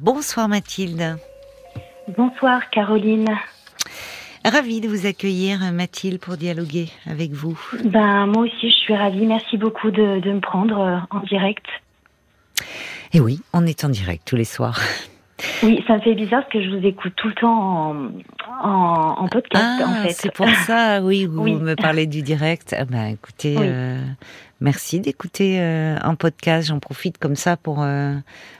Bonsoir Mathilde. Bonsoir Caroline. Ravie de vous accueillir Mathilde pour dialoguer avec vous. Ben moi aussi je suis ravie. Merci beaucoup de, de me prendre euh, en direct. Et oui, on est en direct tous les soirs. Oui, ça me fait bizarre parce que je vous écoute tout le temps en, en, en podcast ah, en fait. c'est pour ça, oui, vous Oui. me parlez du direct. Ah ben, écoutez, Oui. euh, merci d'écouter euh, un podcast. J'en profite comme ça pour euh,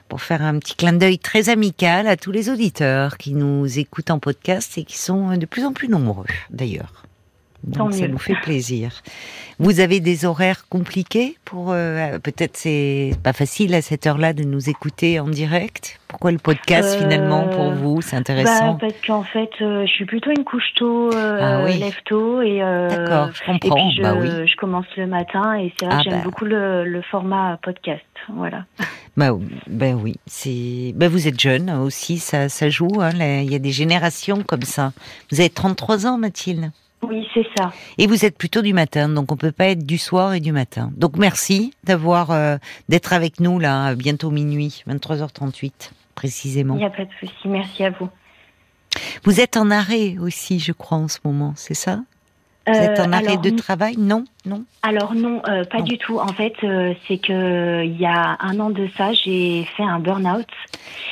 pour faire un petit clin d'œil très amical à tous les auditeurs qui nous écoutent en podcast et qui sont de plus en plus nombreux d'ailleurs. Tant Donc ça mieux. nous fait plaisir. Vous avez des horaires compliqués pour euh, peut-être c'est pas facile à cette heure-là de nous écouter en direct. Pourquoi le podcast Euh, finalement pour vous C'est Bah, intéressant. parce qu'en fait, euh, je suis plutôt une couche tôt, euh, Ah oui. lève tôt et, D'accord, je et puis je, bah oui. je commence le matin et c'est vrai Ah que j'aime bah. beaucoup le, le format podcast. Voilà. Bah, ben oui, c'est. Vous êtes jeune aussi, ça, ça joue. hein, Il y a des générations comme ça. Vous avez 33 ans, Mathilde, Oui, c'est ça. et vous êtes plutôt du matin, donc on peut pas être du soir et du matin. Donc merci d'avoir euh, d'être avec nous là, bientôt minuit, 23h38 précisément. Il n'y a pas de souci. Merci à vous. Vous êtes en arrêt aussi, je crois, en ce moment, c'est ça? Vous êtes Euh, en arrêt alors, de travail? Non, non? Alors non, euh, pas Non. du tout. En fait, euh, c'est que il y a un an de ça, j'ai fait un burn-out.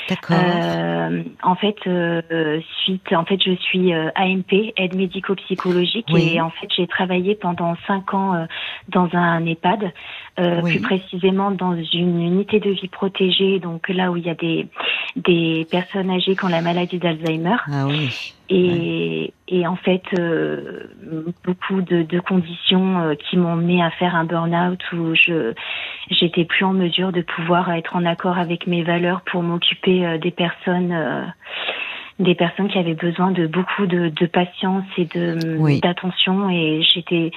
D'accord. Euh, en fait, euh, suite, en fait, je suis euh, AMP, aide médico-psychologique, Oui. et en fait, j'ai travaillé pendant cinq ans euh, dans un EHPAD, euh, Oui. plus précisément dans une unité de vie protégée, donc là où il y a des des personnes âgées qui ont la maladie d'Alzheimer. Ah oui. Et, et en fait, euh, beaucoup de, de conditions euh, qui m'ont mené à faire un burn-out où je j'étais plus en mesure de pouvoir être en accord avec mes valeurs pour m'occuper euh, des personnes euh, des personnes qui avaient besoin de beaucoup de, de patience et de Oui. d'attention et j'étais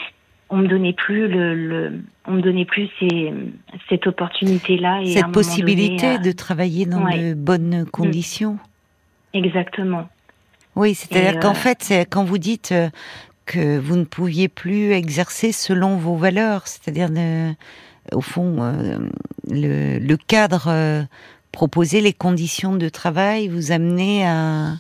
on me donnait plus le, le on me donnait plus ces, cette opportunité là et Cette possibilité donné, euh, de travailler dans ouais. de bonnes conditions. exactement Oui, c'est-à-dire qu'en euh, fait, c'est quand vous dites euh, que vous ne pouviez plus exercer selon vos valeurs, c'est-à-dire au fond le, le cadre proposé, les conditions de travail vous amenaient à,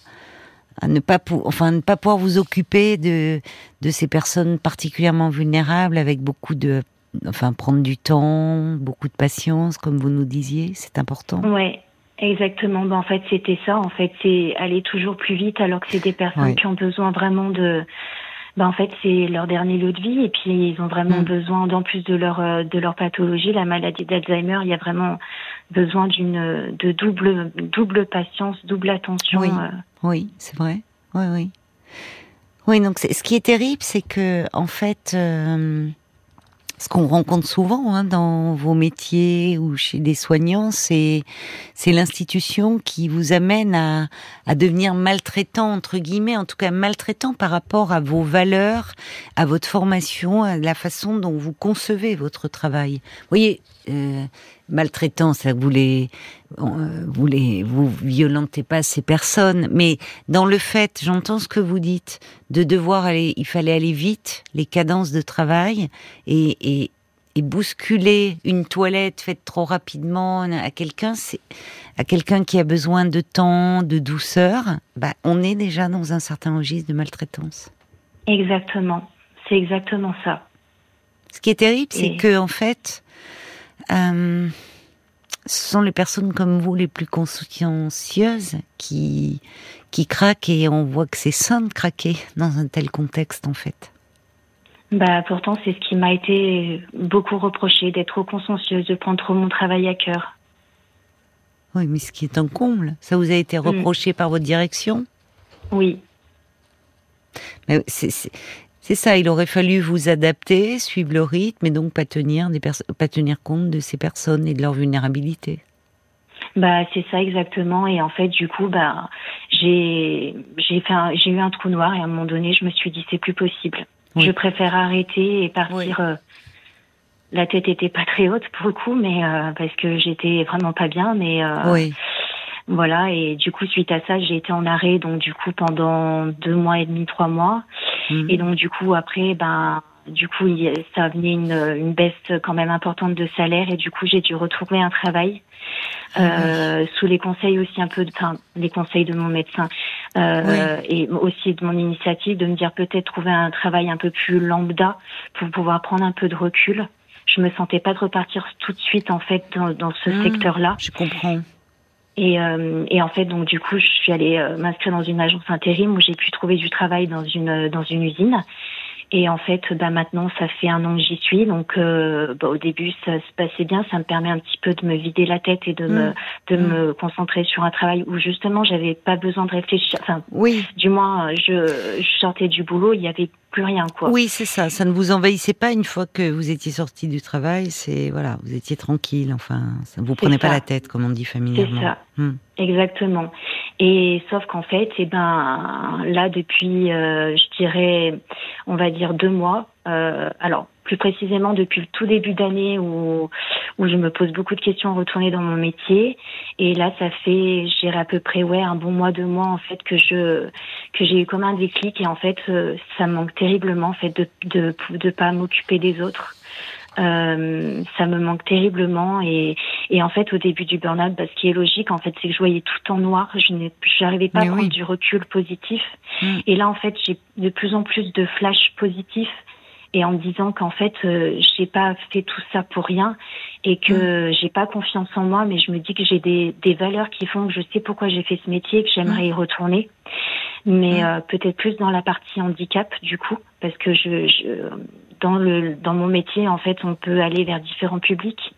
à ne pas pou- enfin ne pas pouvoir vous occuper de de ces personnes particulièrement vulnérables avec beaucoup de enfin prendre du temps, beaucoup de patience comme vous nous disiez, c'est important. Ouais, exactement. Ben, en fait, c'était ça. En fait, c'est aller toujours plus vite alors que c'est des personnes Ouais. qui ont besoin vraiment de. Ben, en fait, c'est leur dernier lot de vie et puis ils ont vraiment Mm. besoin, d'en plus de leur euh, de leur pathologie, la maladie d'Alzheimer, il y a vraiment besoin d'une de double double patience, double attention. Oui. euh. Oui, c'est vrai. Oui, oui. Oui, donc ce qui est terrible, c'est que en fait, euh, ce qu'on rencontre souvent hein, dans vos métiers ou chez des soignants, c'est c'est l'institution qui vous amène à, à devenir maltraitant entre guillemets, en tout cas maltraitant par rapport à vos valeurs, à votre formation, à la façon dont vous concevez votre travail. Vous voyez, euh, maltraitant, ça vous les, euh, vous les, vous violentez pas ces personnes, mais dans le fait, j'entends ce que vous dites, de devoir aller, il fallait aller vite, les cadences de travail et, et, et bousculer une toilette faite trop rapidement à quelqu'un, c'est à quelqu'un qui a besoin de temps, de douceur, bah, on est déjà dans un certain registre de maltraitance. Exactement. C'est exactement ça. Ce qui est terrible, c'est Et- que en fait, euh, ce sont les personnes comme vous les plus consciencieuses qui qui craquent et on voit que c'est sain de craquer dans un tel contexte en fait. Bah pourtant c'est ce qui m'a été beaucoup reproché d'être trop consciencieuse, de prendre trop mon travail à cœur. Oui, mais ce qui est un comble, ça vous a été reproché par votre direction? Oui, Mais c'est c'est- c'est ça, il aurait fallu vous adapter, suivre le rythme et donc pas tenir des pas tenir compte de ces personnes et de leur vulnérabilité. Bah c'est ça exactement et en fait du coup bah j'ai eu un trou noir et à un moment donné je me suis dit c'est plus possible. Oui. Je préfère arrêter et partir. Oui. euh, la tête était pas très haute pour le coup mais euh, parce que j'étais vraiment pas bien mais euh, oui, voilà et du coup suite à ça j'ai été en arrêt donc du coup pendant deux mois et demi trois mois Mhm. et donc du coup après ben du coup ça venait une, une baisse quand même importante de salaire et du coup j'ai dû retrouver un travail euh, sous les conseils aussi un peu, enfin les conseils de mon médecin euh, et aussi de mon initiative de me dire peut-être trouver un travail un peu plus lambda pour pouvoir prendre un peu de recul. Je me sentais pas de repartir tout de suite en fait dans, dans ce Hmm, secteur-là. Je comprends. Et, euh, et en fait, donc du coup, je suis allée euh, m'inscrire dans une agence intérim où j'ai pu trouver du travail dans une dans une usine. Et en fait, bah maintenant, ça fait un an que j'y suis. Donc, euh, bah, au début, ça se passait bien. Ça me permet un petit peu de me vider la tête et de me de Mm. me concentrer sur un travail où justement, j'avais pas besoin de réfléchir. Enfin, Oui, du moins, je, je sortais du boulot, il y avait plus rien, quoi. oui, c'est ça. Ça ne vous envahissait pas une fois que vous étiez sorti du travail. C'est voilà, vous étiez tranquille. Enfin, ça vous prenez pas la tête, comme on dit C'est familièrement. ça. Hmm. Exactement. Et sauf qu'en fait, eh ben là depuis, euh, je dirais, on va dire deux mois. euh, alors plus précisément depuis le tout début d'année où où je me pose beaucoup de questions retourner dans mon métier. Et là, ça fait, je dirais à peu près ouais un bon mois, deux mois en fait que je que j'ai eu comme un déclic et en fait euh, ça me manque terriblement en fait de de de pas m'occuper des autres. Euh, ça me manque terriblement et, et en fait au début du burn-out, bah, ce qui est logique en fait, c'est que je voyais tout en noir. Je n'ai, j'arrivais pas Mais à prendre oui. du recul positif. Mm. Et là en fait, j'ai de plus en plus de flashs positifs et en me disant qu'en fait, euh, j'ai pas fait tout ça pour rien et que j'ai pas confiance en moi, mais je me dis que j'ai des, des valeurs qui font que je sais pourquoi j'ai fait ce métier, que j'aimerais y retourner, mais Mm. euh, peut-être plus dans la partie handicap du coup, parce que je, je dans le dans mon métier en fait, on peut aller vers différents publics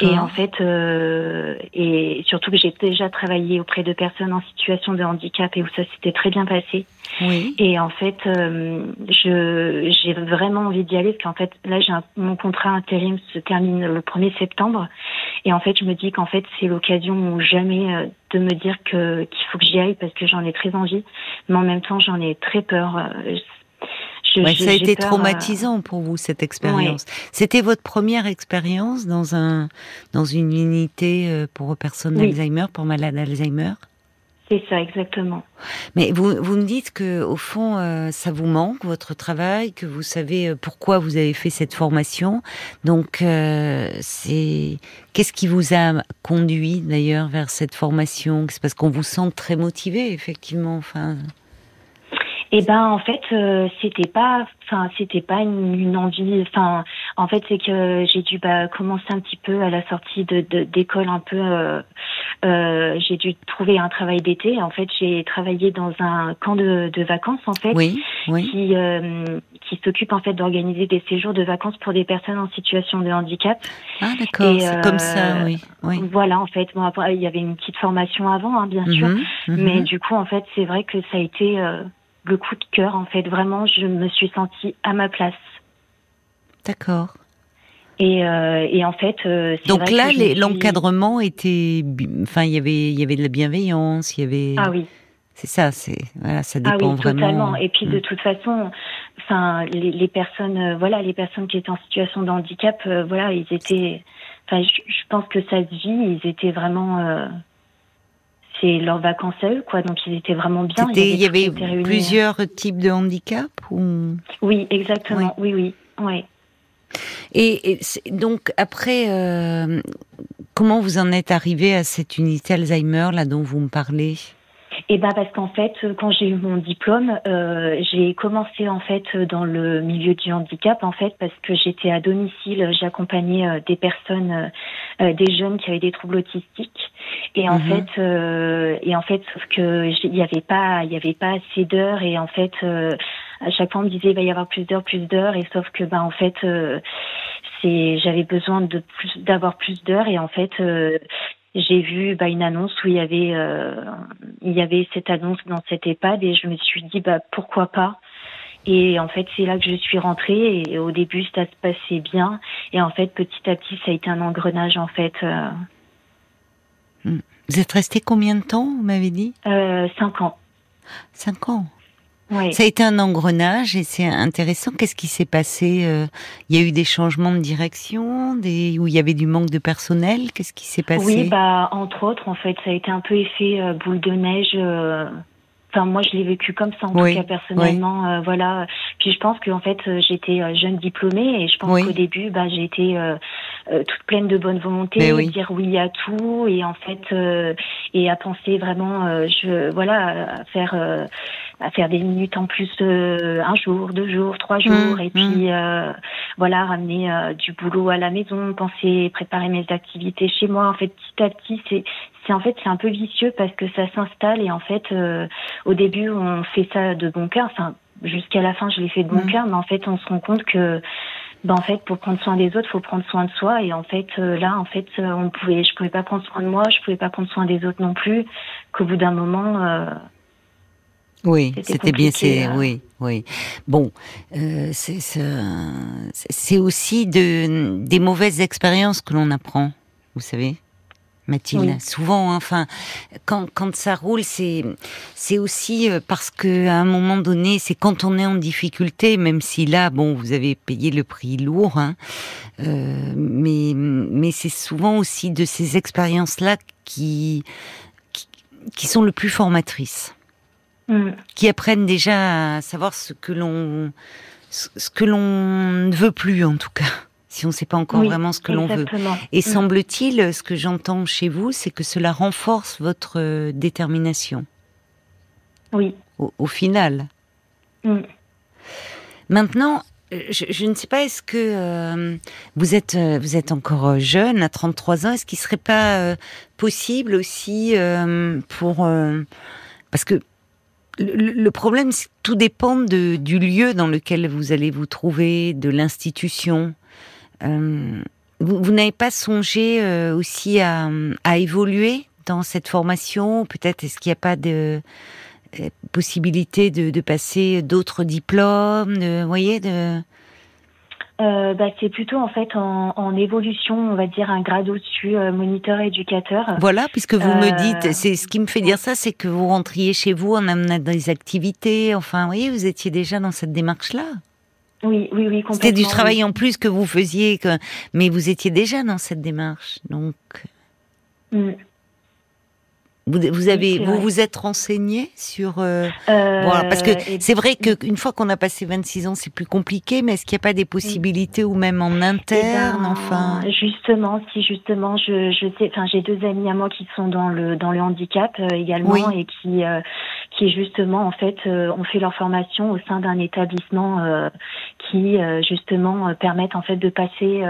et en fait, euh, et surtout que j'ai déjà travaillé auprès de personnes en situation de handicap et où ça s'était très bien passé. Oui. Et en fait, euh, je j'ai vraiment envie d'y aller parce qu'en fait, là, j'ai mon contrat intérim se termine le 1er septembre. Et en fait, je me dis qu'en fait, c'est l'occasion ou jamais euh, de me dire que qu'il faut que j'y aille parce que j'en ai très envie. Mais en même temps, j'en ai très peur. Ouais, ça a été traumatisant pour vous cette expérience. C'était votre première expérience dans un dans une unité euh, pour personnes Oui. d'Alzheimer, pour malades d'Alzheimer? C'est ça, exactement. Mais vous, vous me dites que au fond, euh, ça vous manque votre travail, que vous savez euh, pourquoi vous avez fait cette formation. Donc, euh, c'est qu'est-ce qui vous a conduit d'ailleurs vers cette formation? C'est parce qu'on vous sent très motivé, effectivement. Enfin, Eh ben en fait euh, c'était pas enfin c'était pas une, une envie enfin en fait c'est que j'ai dû bah, commencer un petit peu à la sortie de de- d'école un peu euh, euh, j'ai dû trouver un travail d'été en fait j'ai travaillé dans un camp de, de vacances en fait oui, oui, qui euh, qui s'occupe en fait d'organiser des séjours de vacances pour des personnes en situation de handicap ah d'accord, c'est euh, comme ça, oui, oui. voilà en fait bon après il y avait une petite formation avant hein, bien sûr Mhm, mhm. mais du coup, en fait, c'est vrai que ça a été euh, le coup de cœur. En fait, vraiment, je me suis sentie à ma place. D'accord. Et, euh, et en fait, euh, Donc vrai là, suis- l'encadrement était, enfin, il y avait, il y avait de la bienveillance, il y avait. Ah oui, C'est ça, c'est voilà, ça ah dépend oui, vraiment. totalement. Et puis de Mm. toute façon, enfin, les, les personnes, euh, voilà, les personnes qui étaient en situation de handicap, euh, voilà, ils étaient. Enfin, je, je pense que ça se vit. Ils étaient vraiment. C'est leurs vacances à eux, quoi. Donc ils étaient vraiment bien. Il y avait plusieurs types de handicap ou? Oui, exactement. Oui, oui, oui. et, donc après euh, comment vous en êtes arrivé à cette unité Alzheimer là dont vous me parlez? Eh ben parce qu'en fait, euh, quand j'ai eu mon diplôme, euh, j'ai commencé en fait dans le milieu du handicap en fait parce que j'étais à domicile, j'accompagnais euh, des personnes, euh, euh, des jeunes qui avaient des troubles autistiques et en Mhm. fait, euh, et en fait, sauf que il y avait pas, il y avait pas assez d'heures et en fait, euh, à chaque fois on me disait il va y avoir plus d'heures, plus d'heures et sauf que ben en fait, euh, c'est, j'avais besoin de plus, d'avoir plus d'heures et en fait. J'ai vu bah, une annonce où il y avait euh, il y avait cette annonce dans cette EHPAD et je me suis dit bah pourquoi pas? Et en fait c'est là que je suis rentrée et au début ça se passait bien. Et en fait petit à petit ça a été un engrenage en fait euh, Vous êtes resté combien de temps Vous m'avez dit? Euh, cinq ans. Cinq ans. Ça a été un engrenage et c'est intéressant. Qu'est-ce qui s'est passé euh, Il y a eu des changements de direction, des où il y avait du manque de personnel? Qu'est-ce qui s'est passé? Oui bah entre autres en fait ça a été un peu effet euh, boule de neige euh, Enfin, moi, je l'ai vécu comme ça, en Oui, tout cas personnellement. euh, voilà. Puis je pense qu'en fait, j'étais jeune diplômée et je pense Oui. qu'au début, bah, j'ai été, euh, toute pleine de bonne volonté, dire oui à tout et en fait et à penser vraiment, je voilà, à faire à faire des minutes en plus un jour, deux jours, trois mmh, jours et puis mmh. voilà ramener du boulot à la maison, penser préparer mes activités chez moi. En fait, petit à petit, c'est c'est en fait c'est un peu vicieux parce que ça s'installe et en fait au début on fait ça de bon cœur. Enfin, jusqu'à la fin, je l'ai fait de bon mmh. cœur, mais en fait, on se rend compte que, ben, en fait, pour prendre soin des autres, faut prendre soin de soi. Et en fait, euh, là, en fait, euh, on pouvait, je pouvais pas prendre soin de moi, je pouvais pas prendre soin des autres non plus. Qu'au bout d'un moment, euh, oui, c'était bien, c'est oui, oui. Bon, euh, c'est aussi de des mauvaises expériences que l'on apprend, vous savez. Mathilde. Souvent, hein, enfin, quand, quand ça roule, c'est c'est aussi euh, parce que à un moment donné, c'est quand on est en difficulté, même si là, bon, vous avez payé le prix lourd, hein, euh, mais mais c'est souvent aussi de ces expériences-là qui, qui, sont le plus formatrices, mm. qui apprennent déjà à savoir ce que l'on ce que l'on ne veut plus en tout cas si on ne sait pas encore vraiment ce que l'on veut. Et mm. semble-t-il, ce que j'entends chez vous, c'est que cela renforce votre euh, détermination. Oui. Au, final. Mm. Maintenant, euh, je, ne sais pas, est-ce que euh, vous êtes vous êtes encore jeune, à 33 ans, est-ce qu'il serait pas possible aussi pour parce que le, problème, c'est que tout dépend de, du lieu dans lequel vous allez vous trouver, de l'institution. Euh, vous, n'avez pas songé euh, aussi à, évoluer dans cette formation Peut-être est-ce qu'il n'y a pas de euh, possibilité de, passer d'autres diplômes, de, voyez, de bah, c'est plutôt en fait en, évolution, on va dire un grade au-dessus, moniteur éducateur. Voilà, puisque vous me dites, c'est ce qui me fait dire ça, c'est que vous rentriez chez vous en amenant des activités. Enfin, vous voyez, vous étiez déjà dans cette démarche-là. Oui, oui, oui, complètement. C'était du travail en plus que vous faisiez, que... mais vous étiez déjà dans cette démarche, donc. Mm. Vous, avez, vous vous êtes renseigné sur euh, euh, parce que c'est vrai qu'une fois qu'on a passé 26 ans, c'est plus compliqué. Mais est-ce qu'il n'y a pas des possibilités ou même en eh interne, ben, enfin? Justement, si justement, je, je sais, enfin, j'ai deux amis à moi qui sont dans le dans le handicap euh, également et qui qui justement en fait ont fait leur formation au sein d'un établissement qui justement permettent en fait de passer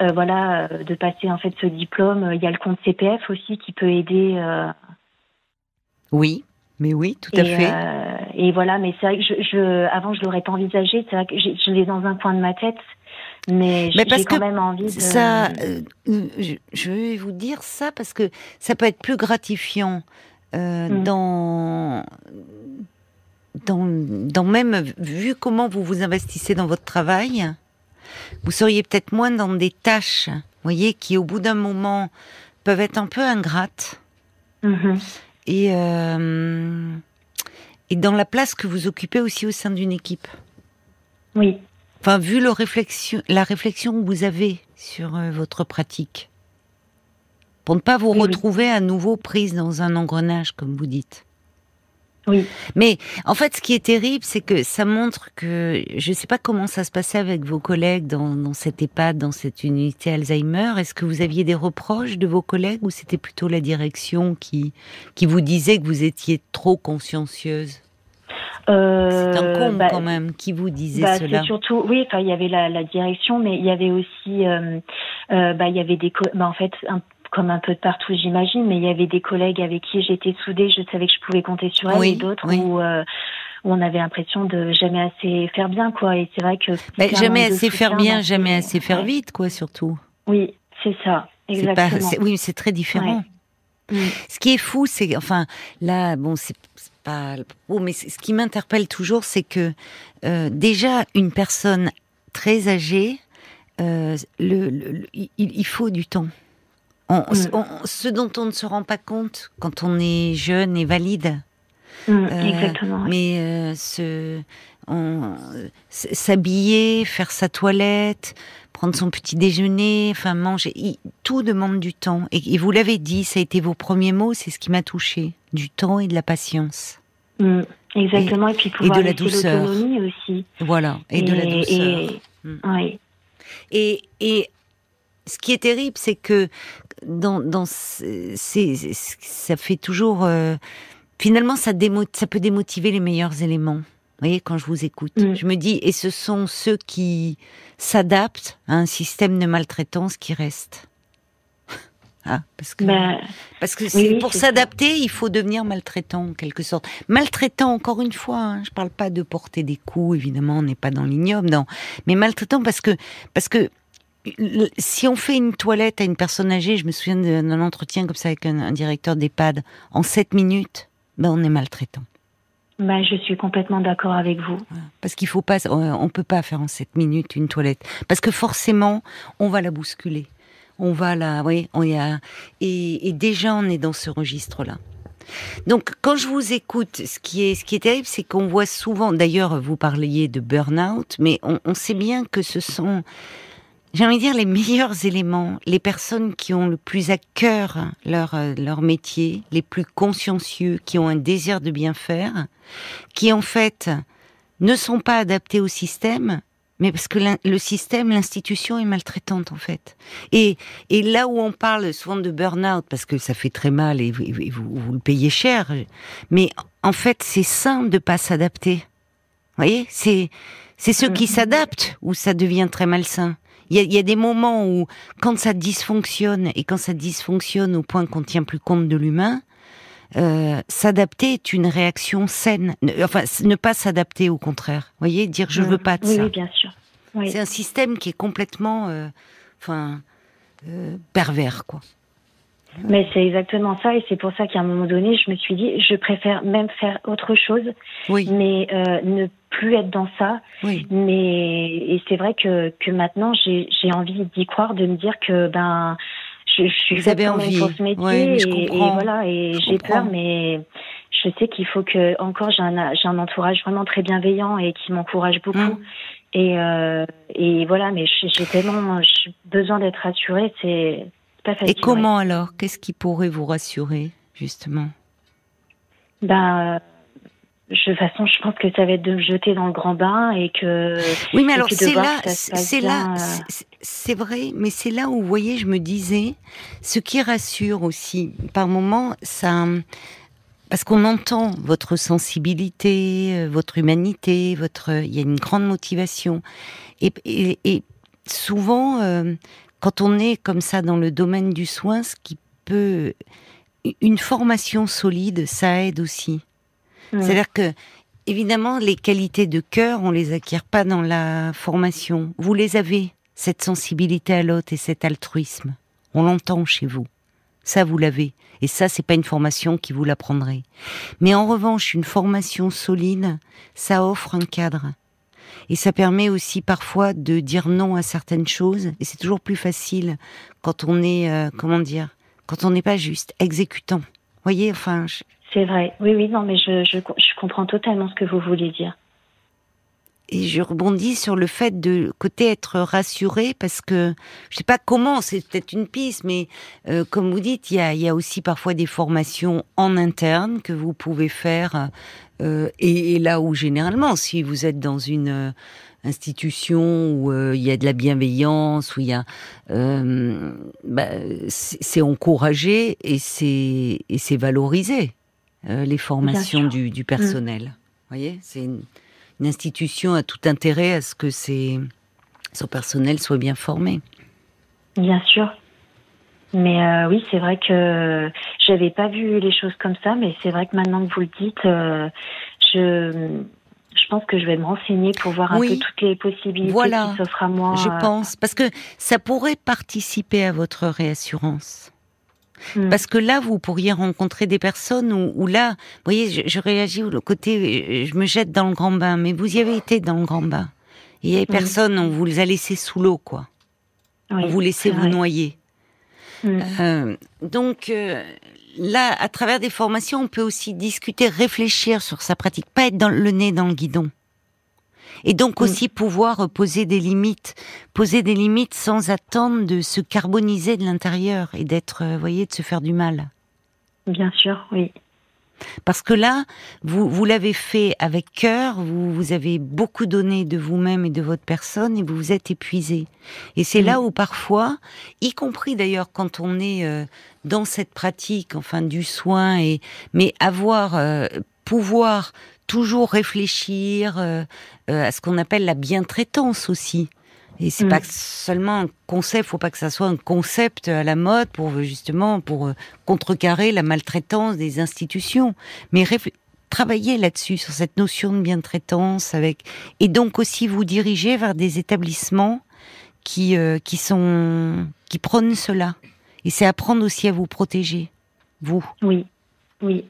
euh, voilà, euh, de passer en fait ce diplôme. Il y a le compte CPF aussi qui peut aider. Euh, oui, mais oui, tout à fait. et voilà, mais c'est vrai que je, je avant je l'aurais pas envisagé. C'est vrai que je l'ai dans un coin de ma tête. Mais, j'ai quand même envie de... Ça, je, vais vous dire ça parce que ça peut être plus gratifiant mm. dans, dans, dans même vu comment vous vous investissez dans votre travail, vous seriez peut-être moins dans des tâches, voyez, qui au bout d'un moment peuvent être un peu ingrates. Mm-hmm. Et, euh, et dans la place que vous occupez aussi au sein d'une équipe. Oui. Enfin, vu le réflexion, la réflexion que vous avez sur euh, votre pratique, pour ne pas vous retrouver à nouveau prise dans un engrenage, comme vous dites. Oui. Mais en fait, ce qui est terrible, c'est que ça montre que je ne sais pas comment ça se passait avec vos collègues dans, dans cette EHPAD, dans cette unité Alzheimer. Est-ce que vous aviez des reproches de vos collègues ou c'était plutôt la direction qui qui vous disait que vous étiez trop consciencieuse? Euh, c'est un con bah, quand même qui vous disait bah, cela. Surtout, oui, enfin il y avait la, la, direction, mais il y avait aussi, euh, euh, bah, il y avait des, bah, en fait, un, comme un peu de partout, j'imagine, mais il y avait des collègues avec qui j'étais soudée, je savais que je pouvais compter sur elles, et d'autres euh, où, on avait l'impression de jamais assez faire bien, quoi. Et c'est vrai que jamais assez faire bien, jamais assez faire vite, quoi, surtout. Oui, c'est ça, exactement. oui, c'est très différent. Mm. Ce qui est fou, c'est enfin là, bon, c'est pas oh, mais ce qui m'interpelle toujours, c'est que euh, déjà une personne très âgée, euh, le, il faut du temps. Mm. ce dont on ne se rend pas compte quand on est jeune et valide. Mm, euh, exactement. Mais euh, s'habiller, faire sa toilette, prendre son petit déjeuner, enfin manger, tout demande du temps. Et, vous l'avez dit, ça a été vos premiers mots, c'est ce qui m'a touché, du temps et de la patience. Mm, exactement, et, puis pouvoir et de la douceur aussi. Voilà, et, de la douceur. oui. Et, et ce qui est terrible, c'est que dans, dans ça fait toujours. Euh, finalement, ça, ça peut démotiver les meilleurs éléments. Vous voyez, quand je vous écoute, mm. je me dis, et ce sont ceux qui s'adaptent à un système de maltraitance qui restent. Ah, parce que bah, parce que pour s'adapter, il faut devenir maltraitant en quelque sorte. Maltraitant encore une fois, hein, je parle pas de porter des coups, évidemment, on n'est pas dans l'ignoble, non, mais maltraitant parce que parce que si on fait une toilette à une personne âgée, je me souviens d'un entretien comme ça avec un, directeur d'EHPAD, en 7 minutes, ben on est maltraitant. Ben, je suis complètement d'accord avec vous. Parce qu'il faut pas, on peut pas faire en 7 minutes une toilette. Parce que forcément, on va la bousculer on va là, oui, on y a, et, déjà on est dans ce registre-là. Donc, quand je vous écoute, ce qui est, ce qui est terrible, c'est qu'on voit souvent, d'ailleurs, vous parliez de burn-out, mais on, sait bien que ce sont, j'ai envie de dire, les meilleurs éléments, les personnes qui ont le plus à cœur leur, leur métier, les plus consciencieux, qui ont un désir de bien faire, qui en fait ne sont pas adaptés au système, mais parce que le système, l'institution est maltraitante en fait. Et, et là où on parle souvent de burn-out, parce que ça fait très mal et, vous, vous, le payez cher, mais en fait c'est sain de pas s'adapter. Vous voyez, c'est c'est ceux qui mm. s'adaptent où ça devient très malsain. Il y, a, il y a des moments où quand ça dysfonctionne et quand ça dysfonctionne au point qu'on tient plus compte de l'humain, euh, s'adapter est une réaction saine. Enfin, ne pas s'adapter, au contraire. Vous voyez, dire je veux pas de ça. Oui, bien sûr. C'est un système qui est complètement, euh, enfin, euh, pervers, quoi. Mais c'est exactement ça, et c'est pour ça qu'à un moment donné, je me suis dit, je préfère même faire autre chose, oui. mais ne plus être dans ça. Oui. Mais et c'est vrai que que maintenant, j'ai envie d'y croire, de me dire que ben je, suis Vous avez envie. pour ce métier et, voilà et j'ai peur mais je sais qu'il faut que encore j'ai un j'ai un entourage vraiment très bienveillant et qui m'encourage beaucoup hum. et euh, et voilà mais j'ai tellement besoin d'être rassurée c'est pas facile. Et comment alors? Qu'est-ce qui pourrait vous rassurer justement? Ben de toute façon, je pense que ça va être de me jeter dans le grand bain et que. Oui, mais alors c'est là, c'est là, euh. c'est vrai, mais c'est là où, vous voyez, je me disais, ce qui rassure aussi, par moment, ça, parce qu'on entend votre sensibilité, euh, votre humanité, votre, il y a une grande motivation, et, et, souvent, euh, quand on est comme ça dans le domaine du soin, ce qui peut, une formation solide, ça aide aussi. C'est-à-dire que, évidemment, les qualités de cœur, on les acquiert pas dans la formation. Vous les avez, cette sensibilité à l'autre et cet altruisme. On l'entend chez vous. Ça, vous l'avez. Et ça, c'est pas une formation qui vous l'apprendrait. Mais en revanche, une formation solide, ça offre un cadre. Et ça permet aussi parfois de dire non à certaines choses. Et c'est toujours plus facile quand on est, euh, comment dire, quand on n'est pas juste exécutant. Voyez, enfin, c'est vrai. Oui, oui, non, mais je, je, je, comprends totalement ce que vous voulez dire. Et je rebondis sur le fait de côté être rassuré parce que je sais pas comment, c'est peut-être une piste, mais euh, comme vous dites, il y a, aussi parfois des formations en interne que vous pouvez faire. Euh, et, là où généralement, si vous êtes dans une euh, institution où euh, il y a de la bienveillance, où il y a, bah, c'est encouragé et c'est et c'est valorisé. Euh, les formations du, du, personnel. Vous voyez, c'est une, institution a tout intérêt à ce que ses, son personnel soit bien formé. Bien sûr. Mais euh, oui, c'est vrai que j'avais pas vu les choses comme ça, mais c'est vrai que maintenant que vous le dites, euh, je, je pense que je vais me renseigner pour voir un peu toutes les possibilités qui s'offrent à moi. Je pense, parce que ça pourrait participer à votre réassurance. Hmm. Parce que là, vous pourriez rencontrer des personnes où, là, vous voyez, je, réagis au côté, je me jette dans le grand bain, mais vous y avez été dans le grand bain. Il y a des personnes, on vous les a laissées sous l'eau, quoi. on vous laissait vous noyer. Hmm. Euh, donc euh, là, à travers des formations, on peut aussi discuter, réfléchir sur sa pratique, pas être dans le nez dans le guidon et donc mm. aussi pouvoir poser des limites, poser des limites sans attendre de se carboniser de l'intérieur et d'être, vous euh, voyez, de se faire du mal. Bien sûr, oui. Parce que là, vous, vous l'avez fait avec cœur, vous, vous avez beaucoup donné de vous-même et de votre personne et vous vous êtes épuisé. Et c'est là où parfois, y compris d'ailleurs quand on est euh, dans cette pratique, enfin du soin, et mais avoir, euh, pouvoir toujours réfléchir euh, à ce qu'on appelle la bientraitance aussi. Et c'est pas seulement un concept, faut pas que ça soit un concept à la mode pour justement pour contrecarrer la maltraitance des institutions, mais travailler là-dessus sur cette notion de bientraitance avec et donc aussi vous diriger vers des établissements qui qui sont qui prônent cela. Et c'est apprendre aussi à vous protéger, vous. Oui, oui.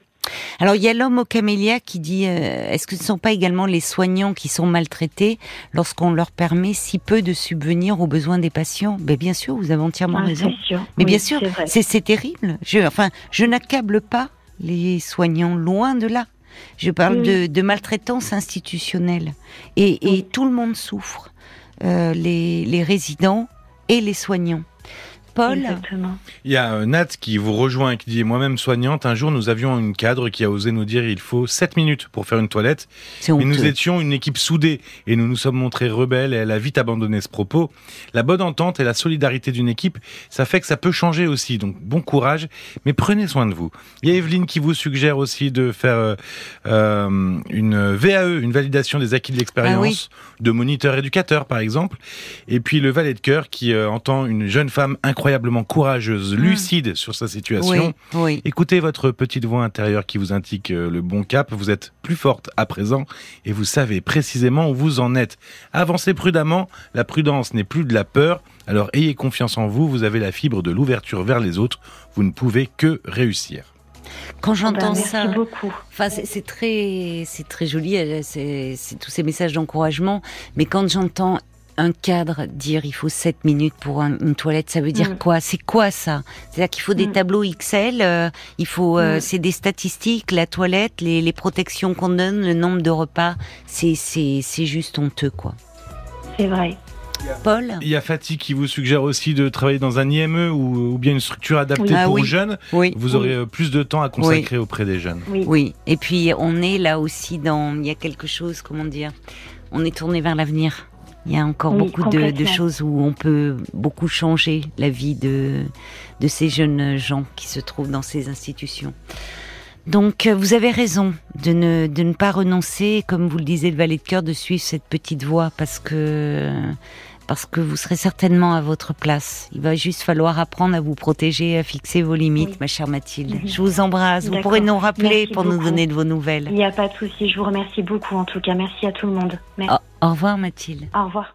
Alors il y a l'homme au camélia qui dit euh, est-ce que ce ne sont pas également les soignants qui sont maltraités lorsqu'on leur permet si peu de subvenir aux besoins des patients? Ben, Bien sûr, vous avez entièrement ah, raison. Mais bien sûr, c'est terrible. Je, enfin, je n'accable pas les soignants, loin de là. Je parle de, maltraitance institutionnelle. Et, tout le monde souffre, euh, les résidents et les soignants. Il y a euh, Nat qui vous rejoint et qui dit Moi-même soignante, un jour nous avions une cadre qui a osé nous dire il faut 7 minutes pour faire une toilette. Mais nous étions une équipe soudée et nous nous sommes montrés rebelles et elle a vite abandonné ce propos. La bonne entente et la solidarité d'une équipe, ça fait que ça peut changer aussi. Donc bon courage, mais prenez soin de vous. Il y a Evelyne qui vous suggère aussi de faire euh, euh une VAE, une validation des acquis de l'expérience, ah de moniteur éducateur par exemple. Et puis le valet de cœur qui euh, entend une jeune femme incroyable incroyablement courageuse, hmm. lucide sur sa situation. Écoutez votre petite voix intérieure qui vous indique euh, le bon cap. Vous êtes plus forte à présent et vous savez précisément où vous en êtes. Avancez prudemment. La prudence n'est plus de la peur. Alors ayez confiance en vous. Vous avez la fibre de l'ouverture vers les autres. Vous ne pouvez que réussir. Quand j'entends ben, ça, beaucoup. Enfin, c'est très, c'est très joli. C'est tous ces messages d'encouragement. Mais quand j'entends un cadre dire il faut 7 minutes pour une toilette, ça veut dire mm. quoi? C'est quoi ça? C'est-à-dire qu'il faut des mm. tableaux XL, euh, il faut, euh, mm. c'est des statistiques, la toilette, les, les protections qu'on donne, le nombre de repas, c'est c'est juste honteux quoi. C'est vrai. Paul? Il y a Fatih qui vous suggère aussi de travailler dans un IME ou, bien une structure adaptée pour ah, jeunes. Oui. Vous aurez euh, plus de temps à consacrer auprès des jeunes. Oui. oui. Et puis on est là aussi dans, il y a quelque chose, comment dire, on est tourné vers l'avenir. Il y a encore beaucoup de, choses où on peut beaucoup changer la vie de, de ces jeunes gens qui se trouvent dans ces institutions. Donc, euh, vous avez raison de ne, de ne pas renoncer, comme vous le disiez, le valet de cœur, de suivre cette petite voie parce que parce que vous serez certainement à votre place. Il va juste falloir apprendre à vous protéger, à fixer vos limites, ma chère Mathilde. Mhm. Je vous embrasse. Vous pourrez nous rappeler pour nous donner de vos nouvelles. Il n'y a pas de souci. Je vous remercie beaucoup en tout cas. Merci à tout le monde. Merci. au revoir Mathilde. Au revoir.